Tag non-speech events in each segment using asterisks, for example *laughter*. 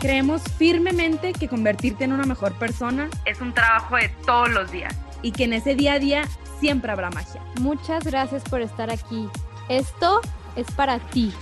Creemos firmemente que convertirte en una mejor persona es un trabajo de todos los días y que en ese día a día siempre habrá magia. Muchas gracias por estar aquí. Esto es para ti.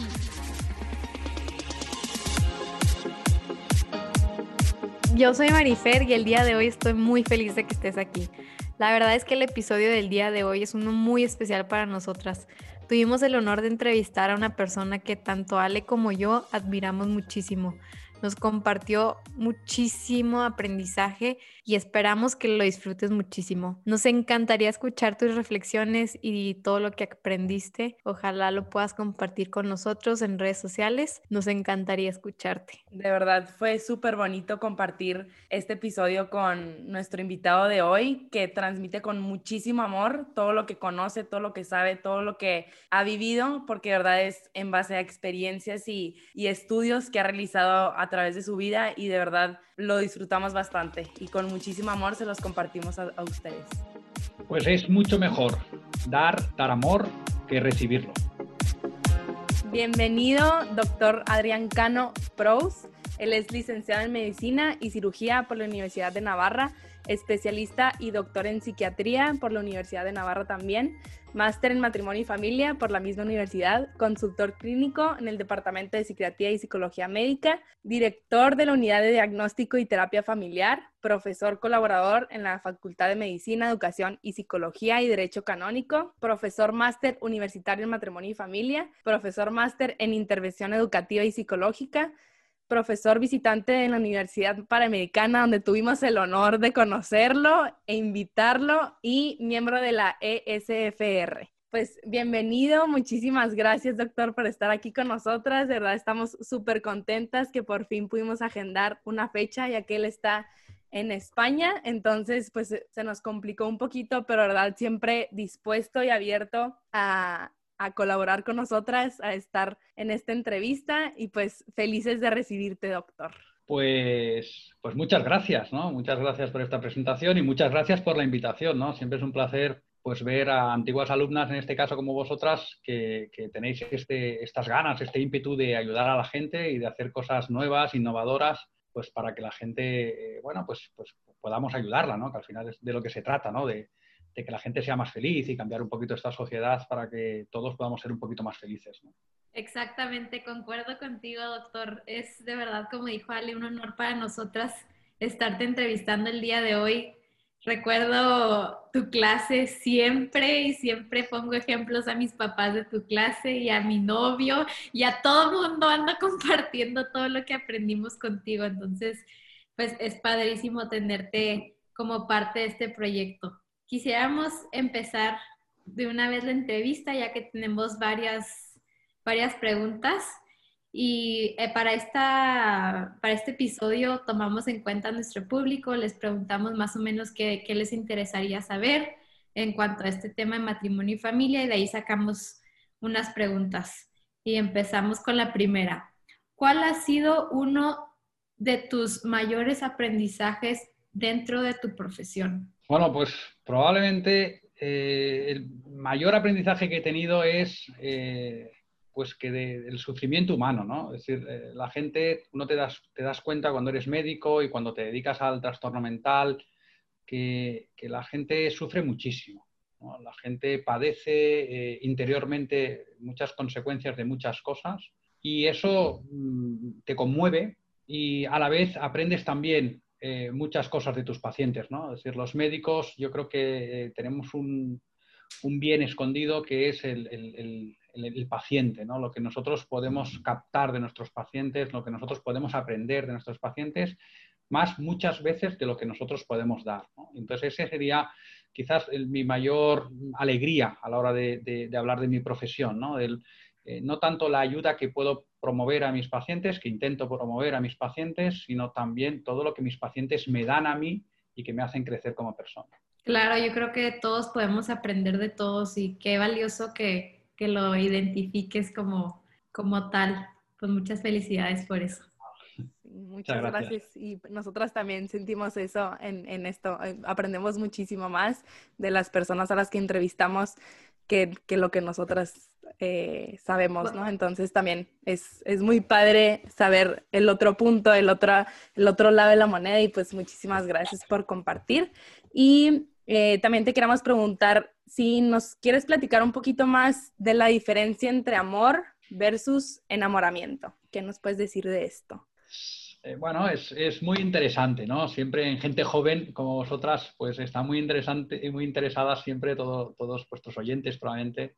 Yo soy Marifer y el día de hoy estoy muy feliz de que estés aquí. La verdad es que el episodio del día de hoy es uno muy especial para nosotras. Tuvimos el honor de entrevistar a una persona que tanto Ale como yo admiramos muchísimo nos compartió muchísimo aprendizaje y esperamos que lo disfrutes muchísimo. Nos encantaría escuchar tus reflexiones y todo lo que aprendiste. Ojalá lo puedas compartir con nosotros en redes sociales. Nos encantaría escucharte. De verdad, fue súper bonito compartir este episodio con nuestro invitado de hoy, que transmite con muchísimo amor todo lo que conoce, todo lo que sabe, todo lo que ha vivido, porque de verdad es en base a experiencias y, y estudios que ha realizado través de su vida y de verdad lo disfrutamos bastante y con muchísimo amor se los compartimos a, ustedes. Pues es mucho mejor dar, dar amor que recibirlo. Bienvenido, doctor Adrián Cano Pros. Él es licenciado en Medicina y Cirugía por la Universidad de Navarra especialista y doctor en psiquiatría por la Universidad de Navarra también, máster en matrimonio y familia por la misma universidad, consultor clínico en el Departamento de Psiquiatría y Psicología Médica, director de la Unidad de Diagnóstico y Terapia Familiar, profesor colaborador en la Facultad de Medicina, Educación y Psicología y Derecho Canónico, profesor máster universitario en matrimonio y familia, profesor máster en intervención educativa y psicológica, profesor visitante en la Universidad Panamericana, donde tuvimos el honor de conocerlo e invitarlo, y miembro de la ESFR. Pues bienvenido, muchísimas gracias doctor por estar aquí con nosotras, de verdad estamos súper contentas que por fin pudimos agendar una fecha ya que él está en España, entonces pues se nos complicó un poquito, pero verdad siempre dispuesto y abierto a, a colaborar con nosotras, a estar en esta entrevista y pues felices de recibirte, doctor. Pues, pues muchas gracias, ¿no? Muchas gracias por esta presentación y muchas gracias por la invitación, ¿no? Siempre es un placer pues ver a antiguas alumnas, en este caso como vosotras, que, tenéis este, estas ganas, este ímpetu de ayudar a la gente y de hacer cosas nuevas, innovadoras, pues para que la gente, eh, bueno, pues, pues podamos ayudarla, ¿no? Que al final es de lo que se trata, ¿no? De, de que la gente sea más feliz y cambiar un poquito esta sociedad para que todos podamos ser un poquito más felices. Exactamente, concuerdo contigo, doctor. Es de verdad, como dijo Ale, un honor para nosotras estarte entrevistando el día de hoy. Recuerdo tu clase siempre y siempre pongo ejemplos a mis papás de tu clase y a mi novio y a todo mundo anda *laughs* compartiendo todo lo que aprendimos contigo. Entonces, pues es padrísimo tenerte como parte de este proyecto. Quisiéramos empezar de una vez la entrevista, ya que tenemos varias, varias preguntas. Y eh, para, esta, para este episodio tomamos en cuenta a nuestro público, les preguntamos más o menos qué, qué les interesaría saber en cuanto a este tema de matrimonio y familia y de ahí sacamos unas preguntas. Y empezamos con la primera. ¿Cuál ha sido uno de tus mayores aprendizajes dentro de tu profesión? Bueno, pues probablemente eh, el mayor aprendizaje que he tenido es eh, pues que del sufrimiento humano, ¿no? Es decir, eh, la gente, uno te das, te das cuenta cuando eres médico y cuando te dedicas al trastorno mental, que, la gente sufre muchísimo. La gente padece interiormente muchas consecuencias de muchas cosas y eso mm, te conmueve y a la vez aprendes también eh, muchas cosas de tus pacientes, ¿no? Es decir, los médicos, yo creo que eh, tenemos un, bien escondido que es el, paciente, ¿no? Lo que nosotros podemos captar de nuestros pacientes, lo que nosotros podemos aprender de nuestros pacientes, más muchas veces de lo que nosotros podemos dar. Entonces, ese sería quizás mi mayor alegría a la hora de, hablar de mi profesión, ¿no? Eh, no tanto la ayuda que puedo promover a mis pacientes, que intento promover a mis pacientes, sino también todo lo que mis pacientes me dan a mí y que me hacen crecer como persona. Claro, yo creo que todos podemos aprender de todos y qué valioso que, que lo identifiques como, como tal. Pues muchas felicidades por eso. Muchas gracias. Y nosotras también sentimos eso en, en, esto. Eh, aprendemos muchísimo más de las personas a las que entrevistamos que, que lo que nosotras eh, sabemos, ¿no? Entonces también es, es, muy padre saber el otro punto, el otro, el otro lado de la moneda y pues muchísimas gracias por compartir. Y eh, también te queremos preguntar si nos quieres platicar un poquito más de la diferencia entre amor versus enamoramiento. ¿Qué nos puedes decir de esto? Eh, bueno, es, es, muy interesante, ¿no? Siempre en gente joven como vosotras, pues está muy interesante y muy interesadas siempre todos vuestros oyentes probablemente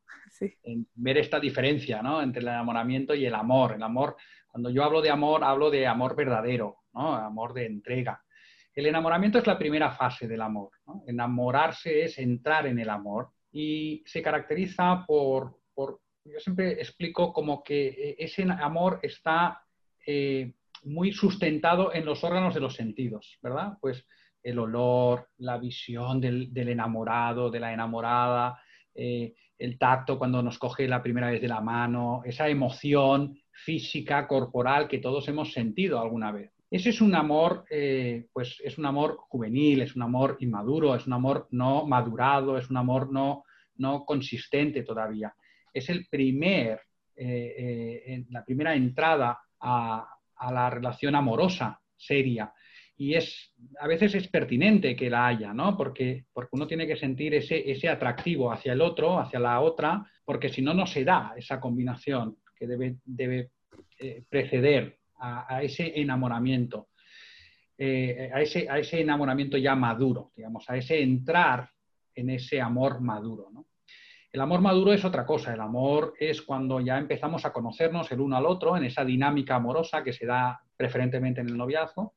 en ver esta diferencia, ¿no? Entre el enamoramiento y el amor. El amor, cuando yo hablo de amor, hablo de amor verdadero, ¿no? Amor de entrega. El enamoramiento es la primera fase del amor. ¿no? Enamorarse es entrar en el amor y se caracteriza por, por yo siempre explico como que eh, ese amor está eh, muy sustentado en los órganos de los sentidos, ¿verdad? Pues el olor, la visión del, enamorado, de la enamorada, eh, el tacto cuando nos coge la primera vez de la mano, esa emoción física, corporal que todos hemos sentido alguna vez. Ese es un amor, eh, pues es un amor juvenil, es un amor inmaduro, es un amor no madurado, es un amor no, consistente todavía. Es el primer, eh, la primera entrada a, a la relación amorosa seria. Y es, a veces es pertinente que la haya, ¿no? Porque, porque uno tiene que sentir ese, ese atractivo hacia el otro, hacia la otra, porque si no, no se da esa combinación que debe, debe eh, preceder a, ese enamoramiento, eh, a, ese, a ese enamoramiento ya maduro, digamos, a ese entrar en ese amor maduro, ¿no? El amor maduro es otra cosa, el amor es cuando ya empezamos a conocernos el uno al otro en esa dinámica amorosa que se da preferentemente en el noviazgo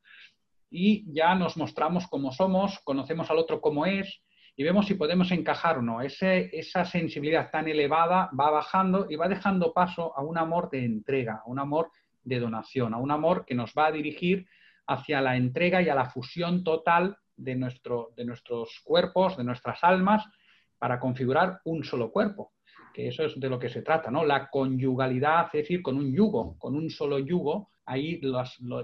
y ya nos mostramos como somos, conocemos al otro como es y vemos si podemos encajar o no. esa sensibilidad tan elevada va bajando y va dejando paso a un amor de entrega, a un amor de donación, a un amor que nos va a dirigir hacia la entrega y a la fusión total de, nuestro, de nuestros cuerpos, de nuestras almas para configurar un solo cuerpo, que eso es de lo que se trata, ¿no? La conyugalidad, es decir, con un yugo, con un solo yugo, ahí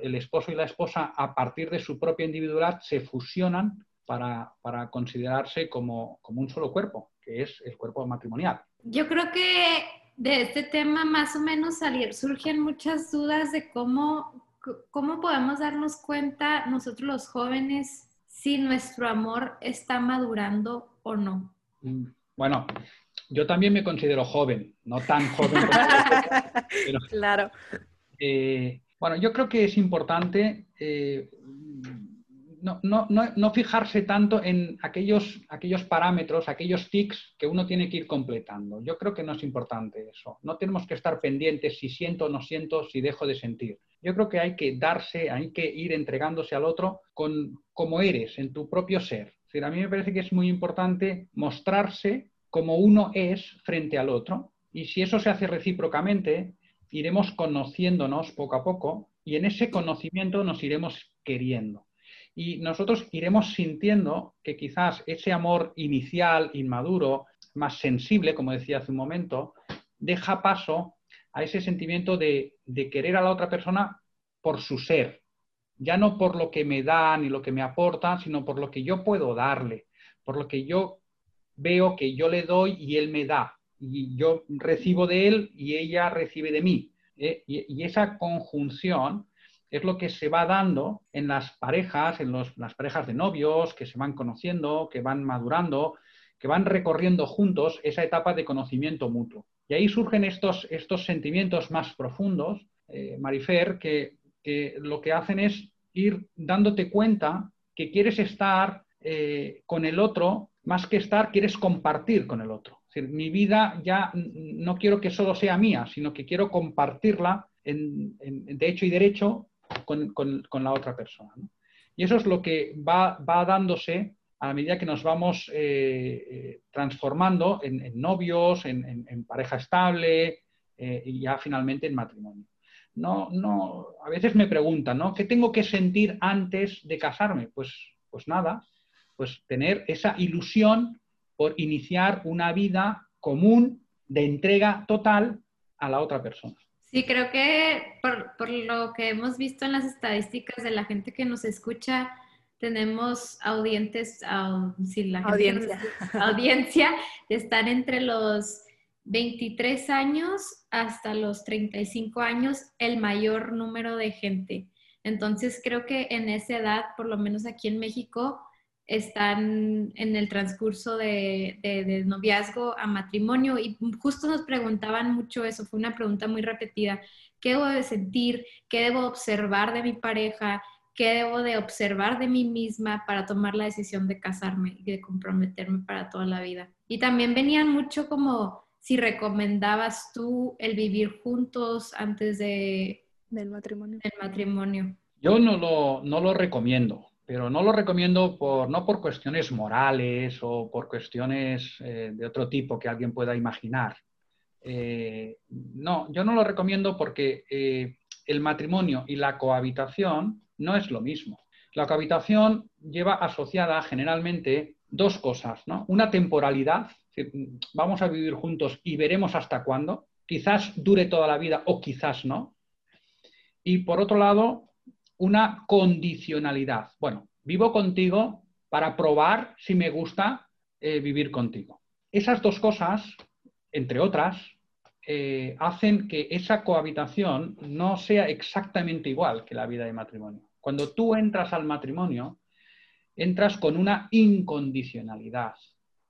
el esposo y la esposa, a partir de su propia individualidad, se fusionan para, considerarse como, un solo cuerpo, que es el cuerpo matrimonial. Yo creo que de este tema más o menos salir, surgen muchas dudas de cómo podemos darnos cuenta nosotros los jóvenes si nuestro amor está madurando o no. Mm, bueno, yo también me considero joven, no tan joven *laughs* pero, claro. Eh, bueno, yo creo que es importante eh, no, no, no, fijarse tanto en aquellos, aquellos parámetros, aquellos tics que uno tiene que ir completando. Yo creo que no es importante eso. No tenemos que estar pendientes si siento o no siento, si dejo de sentir. Yo creo que hay que darse, hay que ir entregándose al otro con como eres, en tu propio ser a mí me parece que es muy importante mostrarse como uno es frente al otro y si eso se hace recíprocamente, iremos conociéndonos poco a poco y en ese conocimiento nos iremos queriendo. Y nosotros iremos sintiendo que quizás ese amor inicial, inmaduro, más sensible, como decía hace un momento, deja paso a ese sentimiento de, de querer a la otra persona por su ser, ya no por lo que me da ni lo que me aporta, sino por lo que yo puedo darle, por lo que yo veo que yo le doy y él me da, y yo recibo de él y ella recibe de mí. ¿eh? Y, esa conjunción es lo que se va dando en las parejas, en las parejas de novios que se van conociendo, que van madurando, que van recorriendo juntos esa etapa de conocimiento mutuo. Y ahí surgen estos, estos sentimientos más profundos, eh, Marifer, que lo que hacen es ir dándote cuenta que quieres estar eh, con el otro, más que estar, quieres compartir con el otro. Mi vida ya no quiero que solo sea mía, sino que quiero compartirla de hecho y derecho con, la otra persona. Y eso es lo que va, dándose a medida que nos vamos eh, eh, transformando en, novios, en, pareja estable y ya finalmente en matrimonio no, no, a veces me preguntan, ¿no? ¿Qué tengo que sentir antes de casarme? Pues Pues nada, pues tener esa ilusión por iniciar una vida común de entrega total a la otra persona. Sí, creo que por, lo que hemos visto en las estadísticas de la gente que nos escucha, tenemos audientes, si la audiencia. audiencia de estar entre los 23 años hasta los 35 años, el mayor número de gente. Entonces creo que en esa edad, por lo menos aquí en México, están en el transcurso de, noviazgo a matrimonio y justo nos preguntaban mucho eso, fue una pregunta muy repetida, ¿qué debo de sentir? ¿Qué debo observar de mi pareja? ¿Qué debo de observar de mí misma para tomar la decisión de casarme y de comprometerme para toda la vida? Y también venían mucho como si recomendabas tú el vivir juntos antes de, del matrimonio. El matrimonio. Yo no lo, no lo recomiendo pero no lo recomiendo por, no por cuestiones morales o por cuestiones eh, de otro tipo que alguien pueda imaginar. Eh, no, yo no lo recomiendo porque eh, el matrimonio y la cohabitación no es lo mismo. La cohabitación lleva asociada generalmente dos cosas, ¿no? Una temporalidad, vamos a vivir juntos y veremos hasta cuándo, quizás dure toda la vida o quizás no. Y por otro lado, una condicionalidad. Bueno, vivo contigo para probar si me gusta eh, vivir contigo. Esas dos cosas, entre otras, eh, hacen que esa cohabitación no sea exactamente igual que la vida de matrimonio. Cuando tú entras al matrimonio, entras con una incondicionalidad.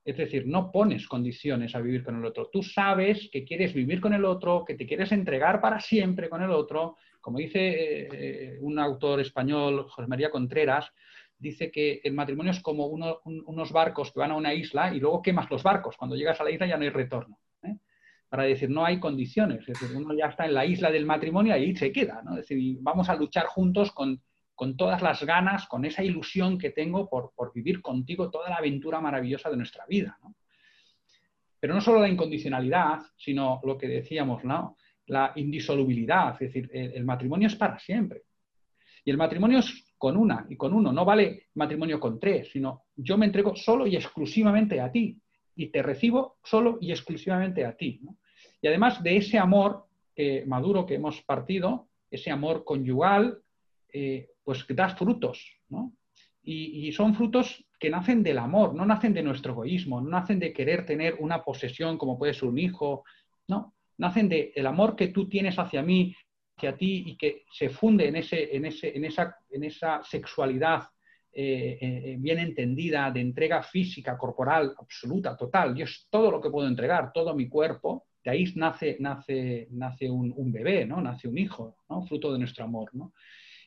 Es decir, no pones condiciones a vivir con el otro. Tú sabes que quieres vivir con el otro, que te quieres entregar para siempre con el otro. Como dice eh, un autor español, José María Contreras, dice que el matrimonio es como unos barcos que van a una isla y luego quemas los barcos. Cuando llegas a la isla ya no hay retorno. ¿eh? Para decir, no hay condiciones. Es decir, uno ya está en la isla del matrimonio y ahí se queda. Es decir, vamos a luchar juntos con con todas las ganas, con esa ilusión que tengo por, vivir contigo toda la aventura maravillosa de nuestra vida. Pero no solo la incondicionalidad, sino lo que decíamos, ¿no? la indisolubilidad, es decir, el, matrimonio es para siempre. Y el matrimonio es con una y con uno, no vale matrimonio con tres, sino yo me entrego solo y exclusivamente a ti y te recibo solo y exclusivamente a ti. Y además de ese amor maduro que hemos partido, ese amor conyugal, eh, pues das frutos, ¿no? Y, son frutos que nacen del amor, no nacen de nuestro egoísmo, no nacen de querer tener una posesión como puede ser un hijo, no, nacen del el amor que tú tienes hacia mí, hacia ti y que se funde en, ese, en, ese, en, esa, en esa, sexualidad eh, eh, bien entendida, de entrega física, corporal, absoluta, total. Yo es todo lo que puedo entregar, todo mi cuerpo. De ahí nace, nace, nace un, un bebé, ¿no? nace un hijo, ¿no? fruto de nuestro amor. ¿no?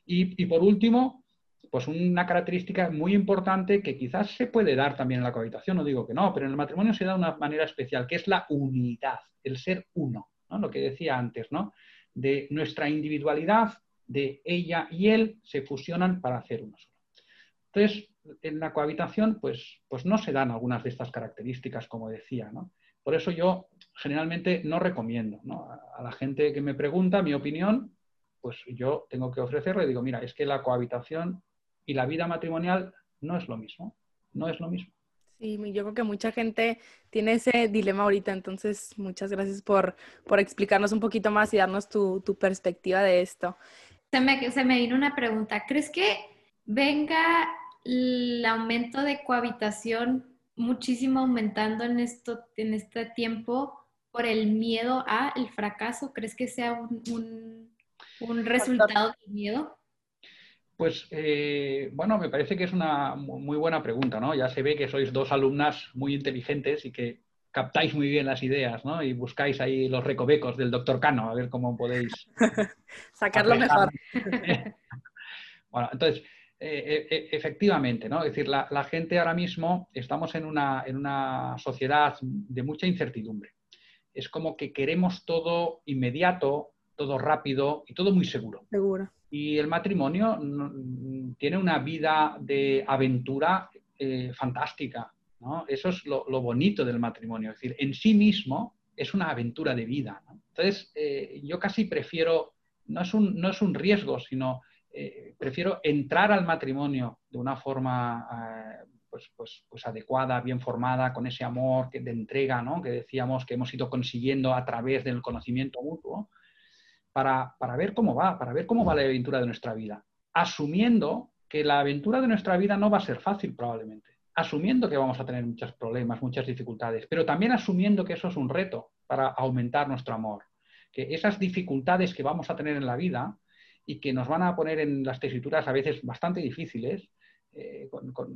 Y, por último, pues una característica muy importante que quizás se puede dar también en la cohabitación, no digo que no, pero en el matrimonio se da de una manera especial, que es la unidad, el ser uno, ¿no? lo que decía antes, ¿no? de nuestra individualidad, de ella y él, se fusionan para hacer uno solo. Entonces, en la cohabitación, pues, pues no se dan algunas de estas características, como decía. ¿no? Por eso yo generalmente no recomiendo ¿no? a la gente que me pregunta mi opinión, pues yo tengo que ofrecerle, digo, mira, es que la cohabitación y la vida matrimonial no es lo mismo, no es lo mismo. Sí, yo creo que mucha gente tiene ese dilema ahorita, entonces muchas gracias por, por explicarnos un poquito más y darnos tu, tu perspectiva de esto. Se me, se me vino una pregunta, ¿crees que venga el aumento de cohabitación muchísimo aumentando en, esto, en este tiempo por el miedo a el fracaso? ¿Crees que sea un ¿Un resultado de miedo? Pues eh, bueno, me parece que es una muy buena pregunta, ¿no? Ya se ve que sois dos alumnas muy inteligentes y que captáis muy bien las ideas, ¿no? Y buscáis ahí los recovecos del doctor Cano, a ver cómo podéis *laughs* sacarlo mejor. *laughs* bueno, entonces, eh, eh, efectivamente, ¿no? Es decir, la, la, gente ahora mismo estamos en una, en una sociedad de mucha incertidumbre. Es como que queremos todo inmediato, todo rápido y todo muy seguro. Seguro. Y el matrimonio tiene una vida de aventura eh, fantástica. ¿no? Eso es lo, bonito del matrimonio. Es decir, en sí mismo es una aventura de vida. Entonces, eh, yo casi prefiero, no es, un, no es un riesgo, sino eh, prefiero entrar al matrimonio de una forma pues, pues, pues, adecuada, bien formada, con ese amor de entrega ¿no? que decíamos que hemos ido consiguiendo a través del conocimiento mutuo, para, para ver cómo va, para ver cómo va la aventura de nuestra vida, asumiendo que la aventura de nuestra vida no va a ser fácil probablemente, asumiendo que vamos a tener muchos problemas, muchas dificultades, pero también asumiendo que eso es un reto para aumentar nuestro amor, que esas dificultades que vamos a tener en la vida y que nos van a poner en las tesituras a veces bastante difíciles, eh,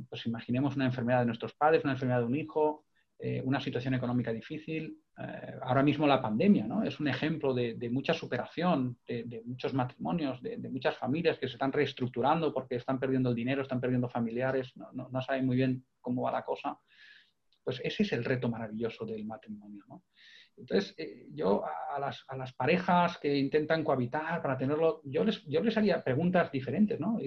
pues imaginemos una enfermedad de nuestros padres, una enfermedad de un hijo, eh, una situación económica difícil. Eh, ahora mismo la pandemia ¿no? es un ejemplo de, mucha superación, de, muchos matrimonios, de, muchas familias que se están reestructurando porque están perdiendo el dinero, están perdiendo familiares, no, saben muy bien cómo va la cosa. Pues ese es el reto maravilloso del matrimonio. ¿no? Entonces, yo a las, a las, parejas que intentan cohabitar para tenerlo, yo les, yo les haría preguntas diferentes, ¿no?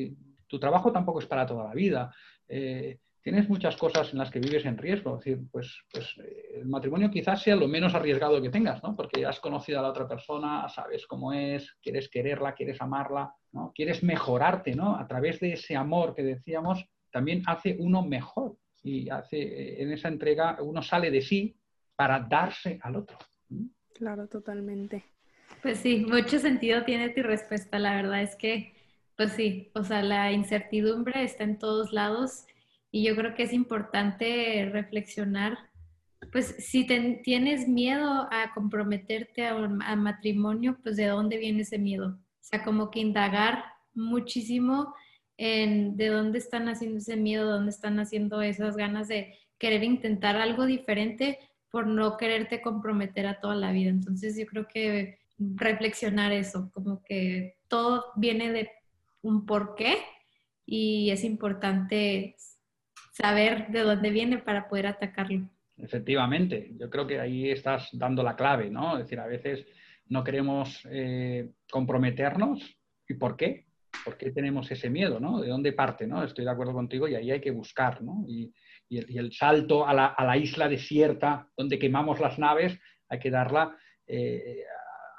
tu trabajo tampoco es para toda la vida. Eh, tienes muchas cosas en las que vives en riesgo. Es decir, pues, pues eh, el matrimonio quizás sea lo menos arriesgado que tengas, ¿no? Porque has conocido a la otra persona, sabes cómo es, quieres quererla, quieres amarla, ¿no? Quieres mejorarte, ¿no? A través de ese amor que decíamos, también hace uno mejor. Y hace, eh, en esa entrega uno sale de sí para darse al otro. Claro, totalmente. Pues sí, mucho sentido tiene tu respuesta. La verdad es que pues sí, o sea, la incertidumbre está en todos lados y yo creo que es importante reflexionar, pues si tienes miedo a comprometerte a, a matrimonio, pues de dónde viene ese miedo. O sea, como que indagar muchísimo en de dónde están haciendo ese miedo, dónde están haciendo esas ganas de querer intentar algo diferente por no quererte comprometer a toda la vida. Entonces yo creo que reflexionar eso, como que todo viene de un porqué y es importante saber de dónde viene para poder atacarlo. Efectivamente, yo creo que ahí estás dando la clave, ¿no? Es decir, a veces no queremos eh, comprometernos. ¿Y por qué? ¿Por qué tenemos ese miedo, ¿no? ¿De dónde parte, ¿no? Estoy de acuerdo contigo y ahí hay que buscar, ¿no? Y, el, salto a la, isla desierta donde quemamos las naves hay que darla eh,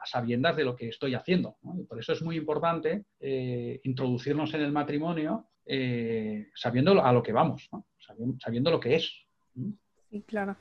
a sabiendas de lo que estoy haciendo. por eso es muy importante eh, introducirnos en el matrimonio eh, sabiendo a lo que vamos, sabiendo, lo que es. Sí, claro.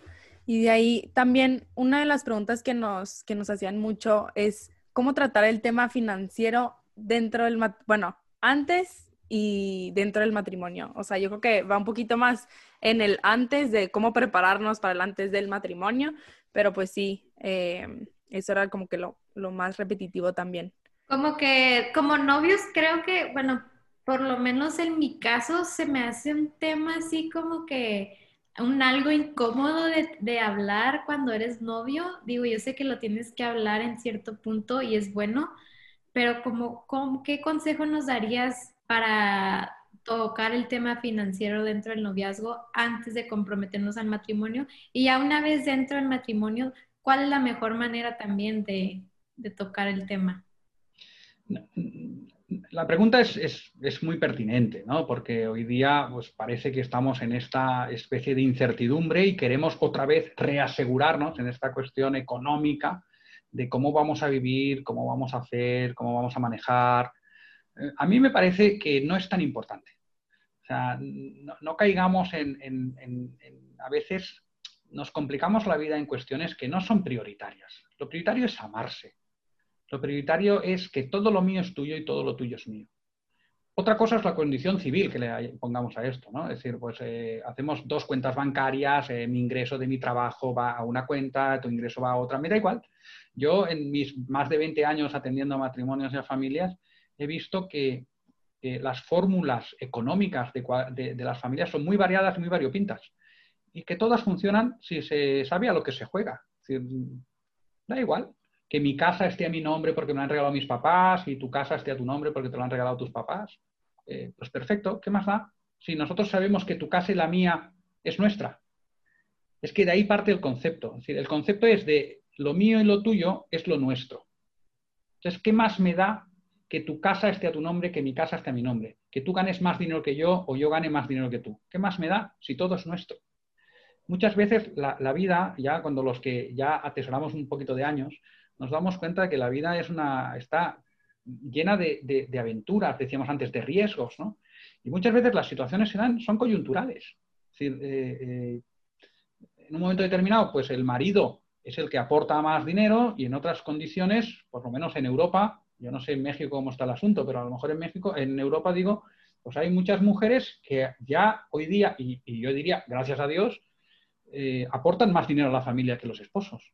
Y de ahí también una de las preguntas que nos, que nos hacían mucho es cómo tratar el tema financiero dentro del, bueno, antes y dentro del matrimonio. O sea, yo creo que va un poquito más en el antes de cómo prepararnos para el antes del matrimonio, pero pues sí, eh, eso era como que lo, lo más repetitivo también. Como que como novios creo que, bueno, por lo menos en mi caso se me hace un tema así como que un algo incómodo de, hablar cuando eres novio. Digo, yo sé que lo tienes que hablar en cierto punto y es bueno, pero como, como ¿qué consejo nos darías para tocar el tema financiero dentro del noviazgo antes de comprometernos al matrimonio? Y ya una vez dentro del matrimonio, ¿cuál es la mejor manera también de, de tocar el tema? La pregunta es, muy pertinente, ¿no? porque hoy día pues, parece que estamos en esta especie de incertidumbre y queremos otra vez reasegurarnos en esta cuestión económica de cómo vamos a vivir, cómo vamos a hacer, cómo vamos a manejar. A mí me parece que no es tan importante. O sea, no, caigamos en, en, A veces nos complicamos la vida en cuestiones que no son prioritarias. Lo prioritario es amarse. Lo prioritario es que todo lo mío es tuyo y todo lo tuyo es mío. Otra cosa es la condición civil que le pongamos a esto, ¿no? Es decir, pues eh, hacemos dos cuentas bancarias, eh, mi ingreso de mi trabajo va a una cuenta, tu ingreso va a otra, me da igual. Yo en mis más de 20 años atendiendo a matrimonios y a familias he visto que las fórmulas económicas de, de, las familias son muy variadas y muy variopintas y que todas funcionan si se sabe a lo que se juega. Es decir, da igual que mi casa esté a mi nombre porque me la han regalado mis papás y tu casa esté a tu nombre porque te lo han regalado tus papás. Eh, pues perfecto, ¿qué más da? Si nosotros sabemos que tu casa y la mía es nuestra. Es que de ahí parte el concepto. El concepto es de lo mío y lo tuyo es lo nuestro. Entonces, ¿qué más me da que tu casa esté a tu nombre, que mi casa esté a mi nombre? Que tú ganes más dinero que yo o yo gane más dinero que tú. ¿Qué más me da si todo es nuestro? Muchas veces la, la vida, ya cuando los que ya atesoramos un poquito de años, nos damos cuenta que la vida está llena de, aventuras, decíamos antes, de riesgos, ¿no? Y muchas veces las situaciones son coyunturales. Es decir, eh, eh, en un momento determinado, pues el marido es el que aporta más dinero y en otras condiciones, por lo menos en Europa, yo no sé en México cómo está el asunto, pero a lo mejor en México, en Europa digo, pues hay muchas mujeres que ya hoy día, y, yo diría, gracias a Dios, eh, aportan más dinero a la familia que los esposos.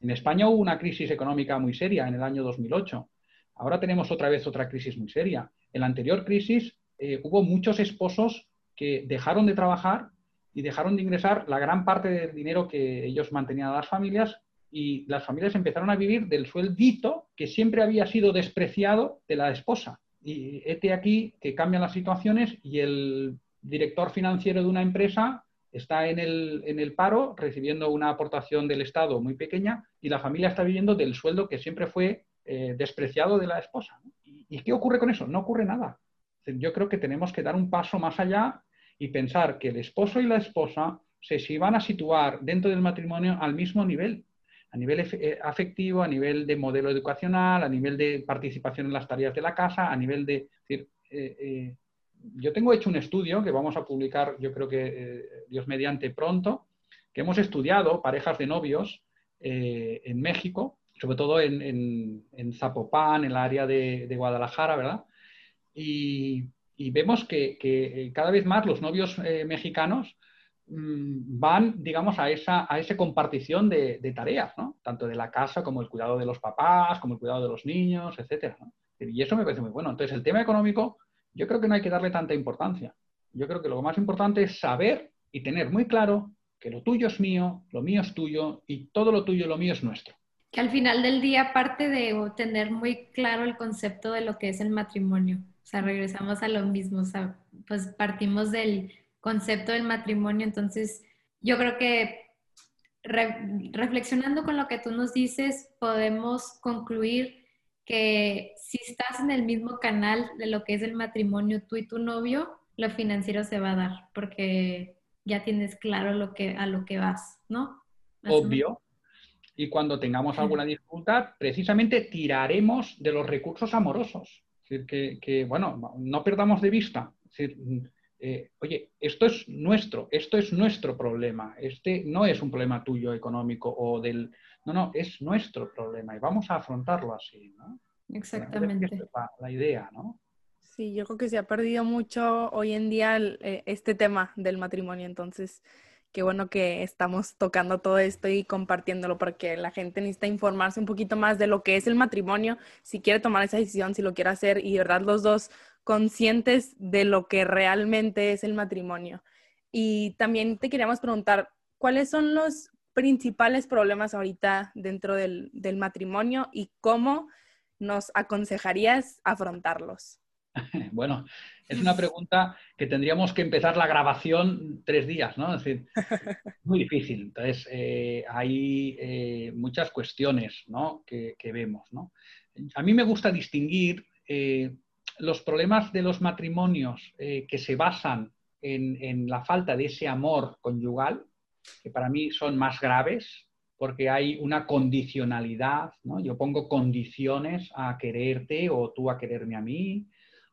En España hubo una crisis económica muy seria en el año 2008. Ahora tenemos otra vez otra crisis muy seria. En la anterior crisis eh, hubo muchos esposos que dejaron de trabajar y dejaron de ingresar la gran parte del dinero que ellos mantenían a las familias y las familias empezaron a vivir del sueldito que siempre había sido despreciado de la esposa. Y este aquí que cambian las situaciones y el director financiero de una empresa está en el, en el, paro recibiendo una aportación del Estado muy pequeña y la familia está viviendo del sueldo que siempre fue eh, despreciado de la esposa. ¿Y, qué ocurre con eso? No ocurre nada. Yo creo que tenemos que dar un paso más allá y pensar que el esposo y la esposa se, van a situar dentro del matrimonio al mismo nivel, a nivel eh, afectivo, a nivel de modelo educacional, a nivel de participación en las tareas de la casa, a nivel de... Eh, yo tengo hecho un estudio que vamos a publicar, yo creo que Dios mediante pronto, que hemos estudiado parejas de novios en México sobre todo en, Zapopan, en el área de, Guadalajara, ¿verdad? Y, vemos que, eh, cada vez más los novios eh, mexicanos mm, van, digamos, a esa, a compartición de, tareas, ¿no? Tanto de la casa como el cuidado de los papás, como el cuidado de los niños, etcétera. Y eso me parece muy bueno. Entonces, el tema económico, yo creo que no hay que darle tanta importancia. Yo creo que lo más importante es saber y tener muy claro que lo tuyo es mío, lo mío es tuyo y todo lo tuyo y lo mío es nuestro que al final del día, aparte de tener muy claro el concepto de lo que es el matrimonio, o sea, regresamos a lo mismo, o sea, pues partimos del concepto del matrimonio, entonces yo creo que reflexionando con lo que tú nos dices, podemos concluir que si estás en el mismo canal de lo que es el matrimonio, tú y tu novio, lo financiero se va a dar, porque ya tienes claro lo que, a lo que vas, ¿no? Obvio, y cuando tengamos alguna dificultad, precisamente tiraremos de los recursos amorosos. Es decir, que, bueno, no perdamos de vista. Eh, oye, esto es nuestro, esto es nuestro problema. Este no es un problema tuyo económico o del... No, no, es nuestro problema y vamos a afrontarlo así, ¿no? Exactamente. es la, idea, ¿no? Sí, yo creo que se ha perdido mucho hoy en día eh, este tema del matrimonio, entonces qué bueno que estamos tocando todo esto y compartiéndolo porque la gente necesita informarse un poquito más de lo que es el matrimonio, si quiere tomar esa decisión, si lo quiere hacer y de verdad los dos conscientes de lo que realmente es el matrimonio. Y también te queríamos preguntar, ¿cuáles son los principales problemas ahorita dentro del, del matrimonio y cómo nos aconsejarías afrontarlos? *laughs* Bueno, es una pregunta que tendríamos que empezar la grabación tres días, ¿no? Es decir, muy difícil. Entonces, eh, hay eh, muchas cuestiones ¿no? que, vemos, ¿no? A mí me gusta distinguir eh, los problemas de los matrimonios que se basan en, la falta de ese amor conyugal, que para mí son más graves, porque hay una condicionalidad, ¿no? Yo pongo condiciones a quererte o tú a quererme a mí,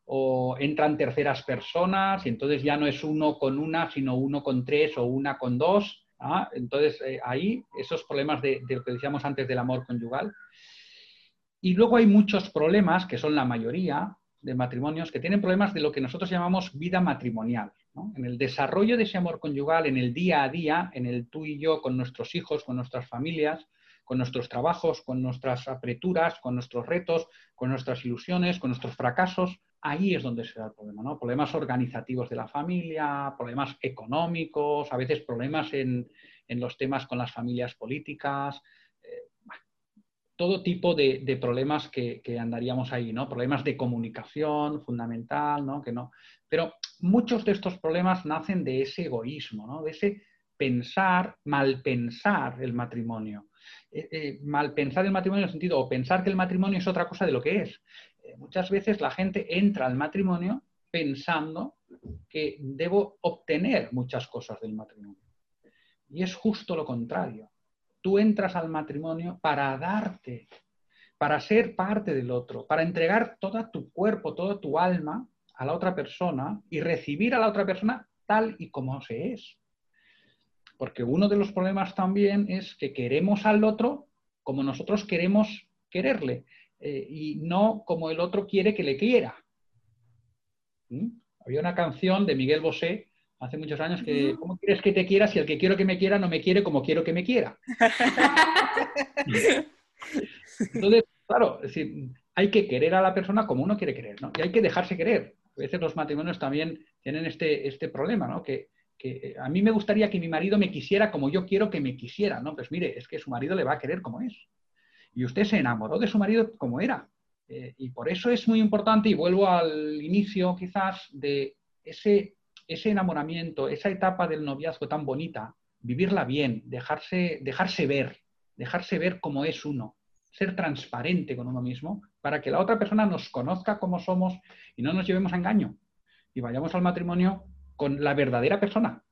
o entran terceras personas y entonces ya no es uno con una, sino uno con tres o una con dos. Entonces eh, ahí esos problemas de, lo que decíamos antes del amor conyugal. Y luego hay muchos problemas, que son la mayoría de matrimonios, que tienen problemas de lo que nosotros llamamos vida matrimonial. En el desarrollo de ese amor conyugal, en el día a día, en el tú y yo con nuestros hijos, con nuestras familias, con nuestros trabajos, con nuestras apreturas, con nuestros retos, con nuestras ilusiones, con nuestros fracasos, ahí es donde se da el problema, ¿no? Problemas organizativos de la familia, problemas económicos, a veces problemas en, los temas con las familias políticas, todo tipo de, problemas que, andaríamos ahí, ¿no? Problemas de comunicación fundamental, ¿no? Que no. Pero muchos de estos problemas nacen de ese egoísmo, ¿no? De ese pensar, mal pensar el matrimonio. Eh, eh, mal pensar el matrimonio en el sentido, o pensar que el matrimonio es otra cosa de lo que es muchas veces la gente entra al matrimonio pensando que debo obtener muchas cosas del matrimonio. Y es justo lo contrario. Tú entras al matrimonio para darte, para ser parte del otro, para entregar todo tu cuerpo, todo tu alma a la otra persona y recibir a la otra persona tal y como se es. Porque uno de los problemas también es que queremos al otro como nosotros queremos quererle eh, y no como el otro quiere que le quiera. ¿Mm? Había una canción de Miguel Bosé hace muchos años que, ¿cómo quieres que te quiera si el que quiero que me quiera no me quiere como quiero que me quiera? *laughs* Entonces, claro, es decir, hay que querer a la persona como uno quiere querer, ¿no? Y hay que dejarse querer. A veces los matrimonios también tienen este, este problema, ¿no? Que, que a mí me gustaría que mi marido me quisiera como yo quiero que me quisiera, ¿no? Pues mire, es que su marido le va a querer como es. Y usted se enamoró de su marido como era. Eh, y por eso es muy importante, y vuelvo al inicio quizás, de ese, ese enamoramiento, esa etapa del noviazgo tan bonita, vivirla bien, dejarse, dejarse ver, dejarse ver cómo es uno, ser transparente con uno mismo, para que la otra persona nos conozca como somos y no nos llevemos a engaño. Y vayamos al matrimonio con la verdadera persona.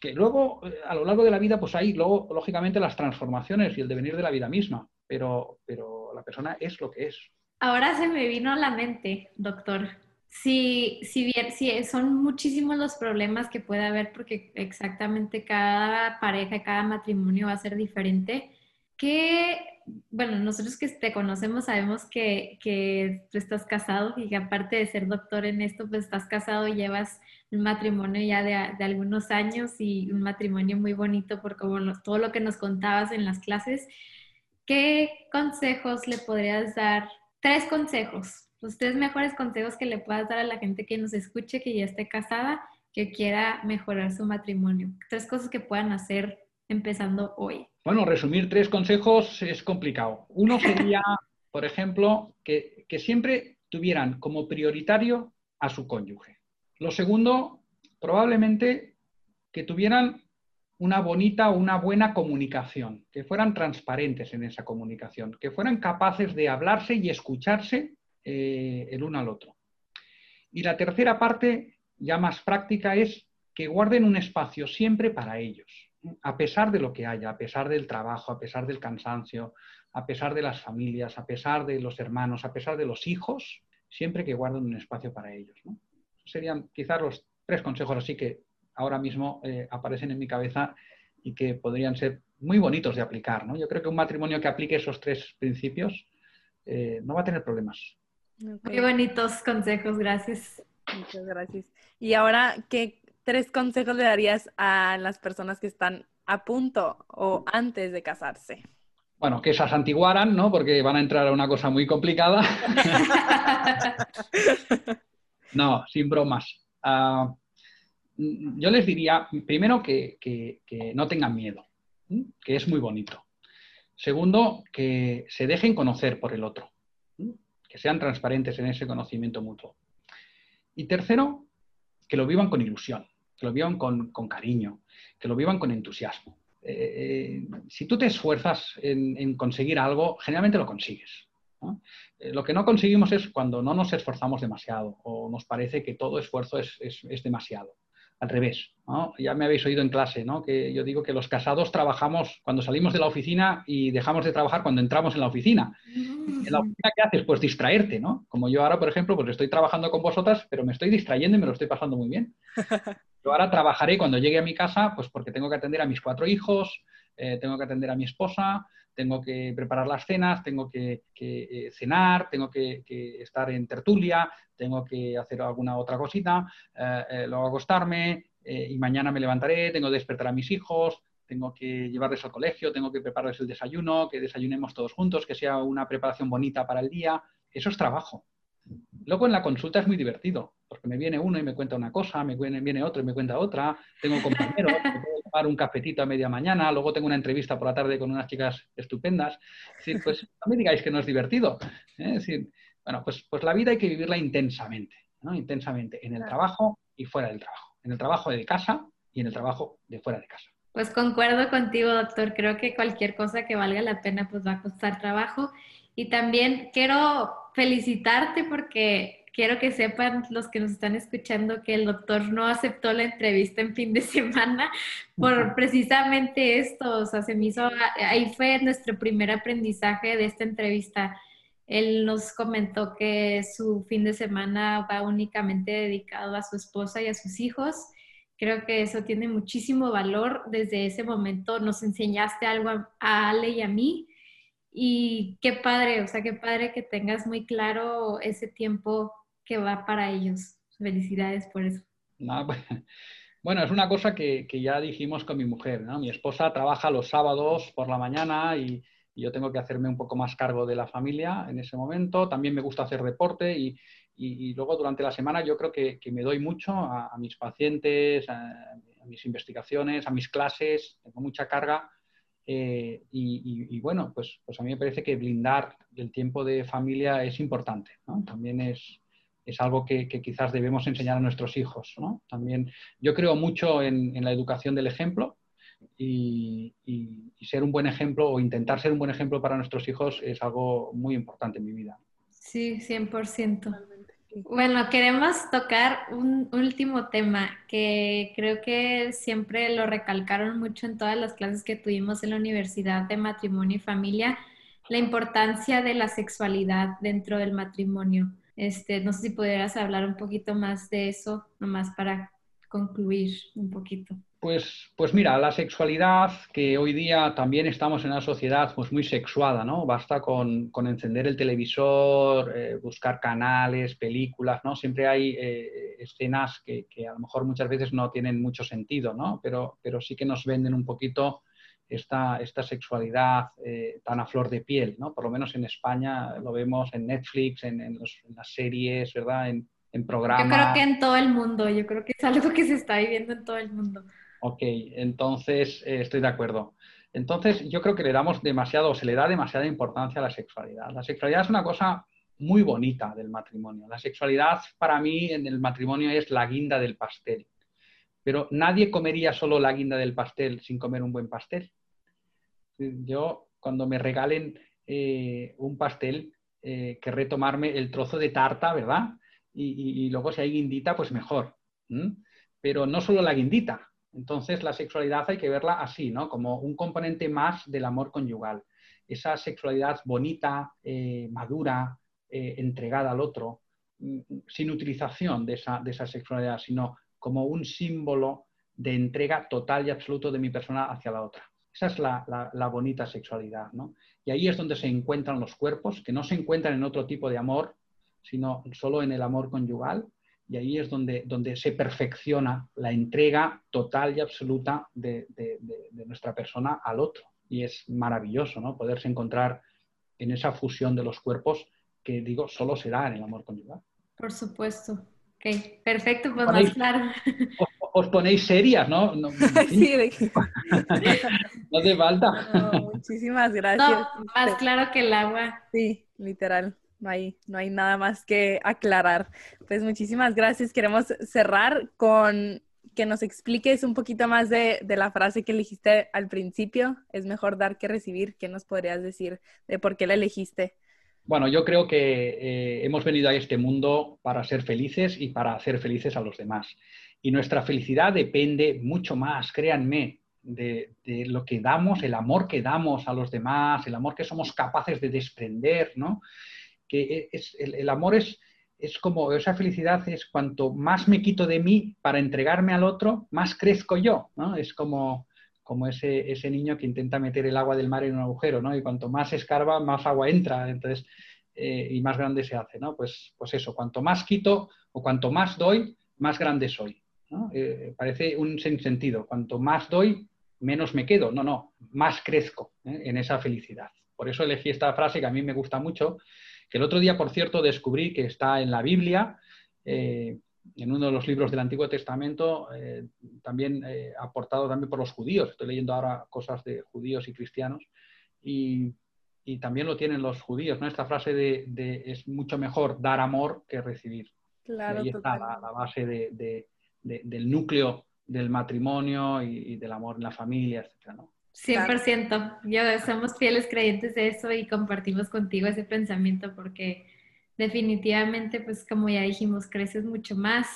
Que luego, eh, a lo largo de la vida, pues hay luego, lógicamente, las transformaciones y el devenir de la vida misma, pero, pero la persona es lo que es. Ahora se me vino a la mente, doctor. Si, si bien si son muchísimos los problemas que puede haber, porque exactamente cada pareja, cada matrimonio va a ser diferente, ¿qué bueno, nosotros que te conocemos sabemos que, que, tú estás casado y que aparte de ser doctor en esto, pues estás casado y llevas un matrimonio ya de, de algunos años y un matrimonio muy bonito por como todo lo que nos contabas en las clases. ¿Qué consejos le podrías dar? Tres consejos, los tres mejores consejos que le puedas dar a la gente que nos escuche, que ya esté casada, que quiera mejorar su matrimonio. Tres cosas que puedan hacer empezando hoy. Bueno, resumir tres consejos es complicado. Uno *laughs* sería, por ejemplo, que, siempre tuvieran como prioritario a su cónyuge. Lo segundo, probablemente que tuvieran una bonita o una buena comunicación, que fueran transparentes en esa comunicación, que fueran capaces de hablarse y escucharse eh, el uno al otro. Y la tercera parte, ya más práctica, es que guarden un espacio siempre para ellos a pesar de lo que haya, a pesar del trabajo, a pesar del cansancio, a pesar de las familias, a pesar de los hermanos, a pesar de los hijos, siempre que guarden un espacio para ellos. Serían quizás los tres consejos así que ahora mismo eh, aparecen en mi cabeza y que podrían ser muy bonitos de aplicar. Yo creo que un matrimonio que aplique esos tres principios eh, no va a tener problemas. Muy bonitos consejos, gracias. Muchas gracias. Y ahora, ¿qué, tres consejos le darías a las personas que están a punto o antes de casarse? Bueno, que se santiguaran, ¿no? Porque van a entrar a una cosa muy complicada. *laughs* no, sin bromas. Ah, yo les diría, primero, que, no tengan miedo, que es muy bonito. Segundo, que se dejen conocer por el otro, que sean transparentes en ese conocimiento mutuo. Y tercero, que lo vivan con ilusión que lo vivan con, cariño, que lo vivan con entusiasmo. Eh, eh, si tú te esfuerzas en, conseguir algo, generalmente lo consigues. Eh, lo que no conseguimos es cuando no nos esforzamos demasiado o nos parece que todo esfuerzo es, demasiado. Al revés, ya me habéis oído en clase, ¿no? que yo digo que los casados trabajamos cuando salimos de la oficina y dejamos de trabajar cuando entramos en la oficina. ¿En la oficina qué haces? Pues distraerte, ¿no? Como yo ahora, por ejemplo, pues estoy trabajando con vosotras, pero me estoy distrayendo y me lo estoy pasando muy bien. *laughs* Yo ahora trabajaré cuando llegue a mi casa, pues porque tengo que atender a mis cuatro hijos, eh, tengo que atender a mi esposa, tengo que preparar las cenas, tengo que, eh, cenar, tengo que, estar en tertulia, tengo que hacer alguna otra cosita, eh, luego acostarme y mañana me levantaré, tengo que despertar a mis hijos, tengo que llevarles al colegio, tengo que prepararles el desayuno, que desayunemos todos juntos, que sea una preparación bonita para el día. Eso es trabajo. Luego en la consulta es muy divertido, porque me viene uno y me cuenta una cosa, me viene, otro y me cuenta otra, tengo *laughs* compañeros, tomar un cafetito a media mañana, luego tengo una entrevista por la tarde con unas chicas estupendas. Es decir, pues *laughs* no me digáis que no es divertido. ¿eh? Es decir, bueno, pues, pues la vida hay que vivirla intensamente, ¿no? Intensamente, en el trabajo y fuera del trabajo. En el trabajo de casa y en el trabajo de fuera de casa. Pues concuerdo contigo, doctor. Creo que cualquier cosa que valga la pena, pues va a costar trabajo. Y también quiero felicitarte porque quiero que sepan los que nos están escuchando que el doctor no aceptó la entrevista en fin de semana por precisamente esto. O sea, se me hizo, ahí fue nuestro primer aprendizaje de esta entrevista, Él nos comentó que su fin de semana va únicamente dedicado a su esposa y a sus hijos. Creo que eso tiene muchísimo valor. Desde ese momento nos enseñaste algo a, Ale y a mí. Y qué padre, o sea, qué padre que tengas muy claro ese tiempo que va para ellos. Felicidades por eso. *laughs* bueno, es una cosa que, que, ya dijimos con mi mujer. ¿no? Mi esposa trabaja los sábados por la mañana y, yo tengo que hacerme un poco más cargo de la familia en ese momento. También me gusta hacer deporte y, y, luego durante la semana yo creo que, que me doy mucho a, mis pacientes, a, mis investigaciones, a mis clases, tengo mucha carga. Eh, y, bueno, pues, pues a mí me parece que blindar el tiempo de familia es importante. También es, es algo que, quizás debemos enseñar a nuestros hijos. ¿no? También yo creo mucho en, la educación del ejemplo y, ser un buen ejemplo o intentar ser un buen ejemplo para nuestros hijos es algo muy importante en mi vida. Sí, 100%. Bueno, queremos tocar un último tema que creo que siempre lo recalcaron mucho en todas las clases que tuvimos en la Universidad de Matrimonio y Familia, la importancia de la sexualidad dentro del matrimonio. Este, no sé si pudieras hablar un poquito más de eso, nomás para concluir un poquito. Pues, pues mira, la sexualidad, que hoy día también estamos en una sociedad pues muy sexuada, ¿no? Basta con, encender el televisor, eh, buscar canales, películas, ¿no? Siempre hay eh, escenas que, a lo mejor muchas veces no tienen mucho sentido, ¿no? Pero, pero sí que nos venden un poquito esta, esta sexualidad eh, tan a flor de piel, ¿no? Por lo menos en España lo vemos en Netflix, en, en las series, ¿verdad? En, en programas. Yo creo que en todo el mundo, yo creo que es algo que se está viviendo en todo el mundo. Ok, entonces eh, estoy de acuerdo. Entonces yo creo que le damos demasiado, se le da demasiada importancia a la sexualidad. La sexualidad es una cosa muy bonita del matrimonio. La sexualidad para mí en el matrimonio es la guinda del pastel. Pero nadie comería solo la guinda del pastel sin comer un buen pastel. Yo cuando me regalen eh, un pastel, eh, querré tomarme el trozo de tarta, ¿verdad? Y, luego si hay guindita, pues mejor. Pero no solo la guindita, entonces, la sexualidad hay que verla así, ¿no? Como un componente más del amor conyugal. Esa sexualidad bonita, eh, madura, entregada al otro, mm, sin utilización de esa, de esa sexualidad, sino como un símbolo de entrega total y absoluto de mi persona hacia la otra. Esa es la, la, bonita sexualidad, ¿no? Y ahí es donde se encuentran los cuerpos, que no se encuentran en otro tipo de amor, sino solo en el amor conyugal, y ahí es donde, donde se perfecciona la entrega total y absoluta de, nuestra persona al otro. Y es maravilloso, ¿no? Poderse encontrar en esa fusión de los cuerpos que, digo, solo se da en el amor conyugal. Por supuesto. Ok, perfecto, pues más claro. Os, ponéis serias, ¿no? No, *laughs* sí, de... *laughs* no hace falta. muchísimas gracias. más claro que el agua. Sí, literal no hay, no hay nada más que aclarar. Pues muchísimas gracias. Queremos cerrar con que nos expliques un poquito más de, la frase que elegiste al principio. Es mejor dar que recibir. ¿Qué nos podrías decir de por qué la elegiste? Bueno, yo creo que eh, hemos venido a este mundo para ser felices y para hacer felices a los demás. Y nuestra felicidad depende mucho más, créanme, de, lo que damos, el amor que damos a los demás, el amor que somos capaces de desprender, ¿no? que e, es, el, amor es, es como, esa felicidad es cuanto más me quito de mí para entregarme al otro, más crezco yo, ¿no? Es como, como ese, ese niño que intenta meter el agua del mar en un agujero, ¿no? Y cuanto más escarba, más agua entra, entonces, eh, y más grande se hace, ¿no? Pues, pues eso, cuanto más quito o cuanto más doy, más grande soy, ¿no? Eh, parece un sentido, cuanto más doy, menos me quedo, no, no, más crezco ¿eh? en esa felicidad. Por eso elegí esta frase que a mí me gusta mucho, que el otro día, por cierto, descubrí que está en la Biblia, eh, en uno de los libros del Antiguo Testamento, eh, también eh, aportado también por los judíos. Estoy leyendo ahora cosas de judíos y cristianos. Y, también lo tienen los judíos, ¿no? Esta frase de, es mucho mejor dar amor que recibir. Claro, ahí está la, base del núcleo del matrimonio y, y, del amor en la familia, etc. ¿no? 100%. Yo somos fieles creyentes de eso y compartimos contigo ese pensamiento porque definitivamente, pues como ya dijimos, creces mucho más,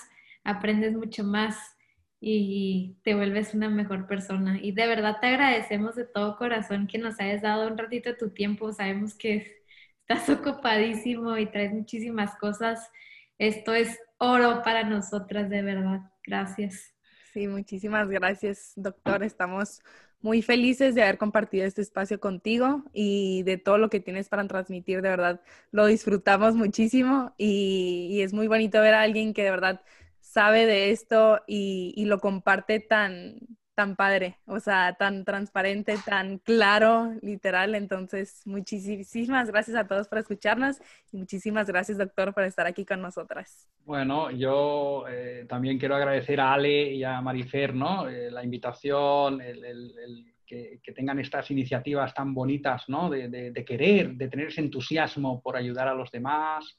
aprendes mucho más y te vuelves una mejor persona. Y de verdad te agradecemos de todo corazón que nos hayas dado un ratito de tu tiempo. Sabemos que estás ocupadísimo y traes muchísimas cosas. Esto es oro para nosotras, de verdad. Gracias. Sí, muchísimas gracias, doctor. Estamos muy felices de haber compartido este espacio contigo y de todo lo que tienes para transmitir. De verdad, lo disfrutamos muchísimo y, es muy bonito ver a alguien que de verdad sabe de esto y, lo comparte tan, tan padre, o sea, tan transparente, tan claro, literal. Entonces, muchísimas gracias a todos por escucharnos y muchísimas gracias, doctor, por estar aquí con nosotras. Bueno, yo eh, también quiero agradecer a Ale y a Marifer, ¿no? Eh, la invitación, el, que, tengan estas iniciativas tan bonitas, ¿no? de querer, de tener ese entusiasmo por ayudar a los demás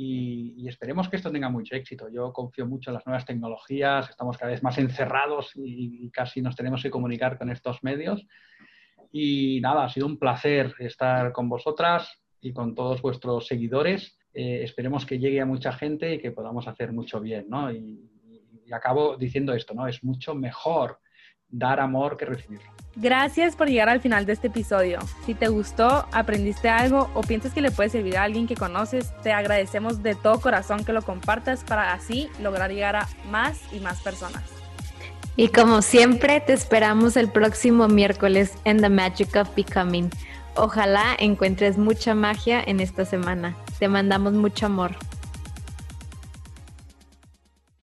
y, esperemos que esto tenga mucho éxito. Yo confío mucho en las nuevas tecnologías, estamos cada vez más encerrados y, casi nos tenemos que comunicar con estos medios. Y nada, ha sido un placer estar con vosotras y con todos vuestros seguidores. Eh, esperemos que llegue a mucha gente y que podamos hacer mucho bien, ¿no? Y, y acabo diciendo esto, ¿no? Es mucho mejor dar amor que recibirlo. Gracias por llegar al final de este episodio. Si te gustó, aprendiste algo o piensas que le puede servir a alguien que conoces, te agradecemos de todo corazón que lo compartas para así lograr llegar a más y más personas. Y como siempre, te esperamos el próximo miércoles en The Magic of Becoming. Ojalá encuentres mucha magia en esta semana. Te mandamos mucho amor.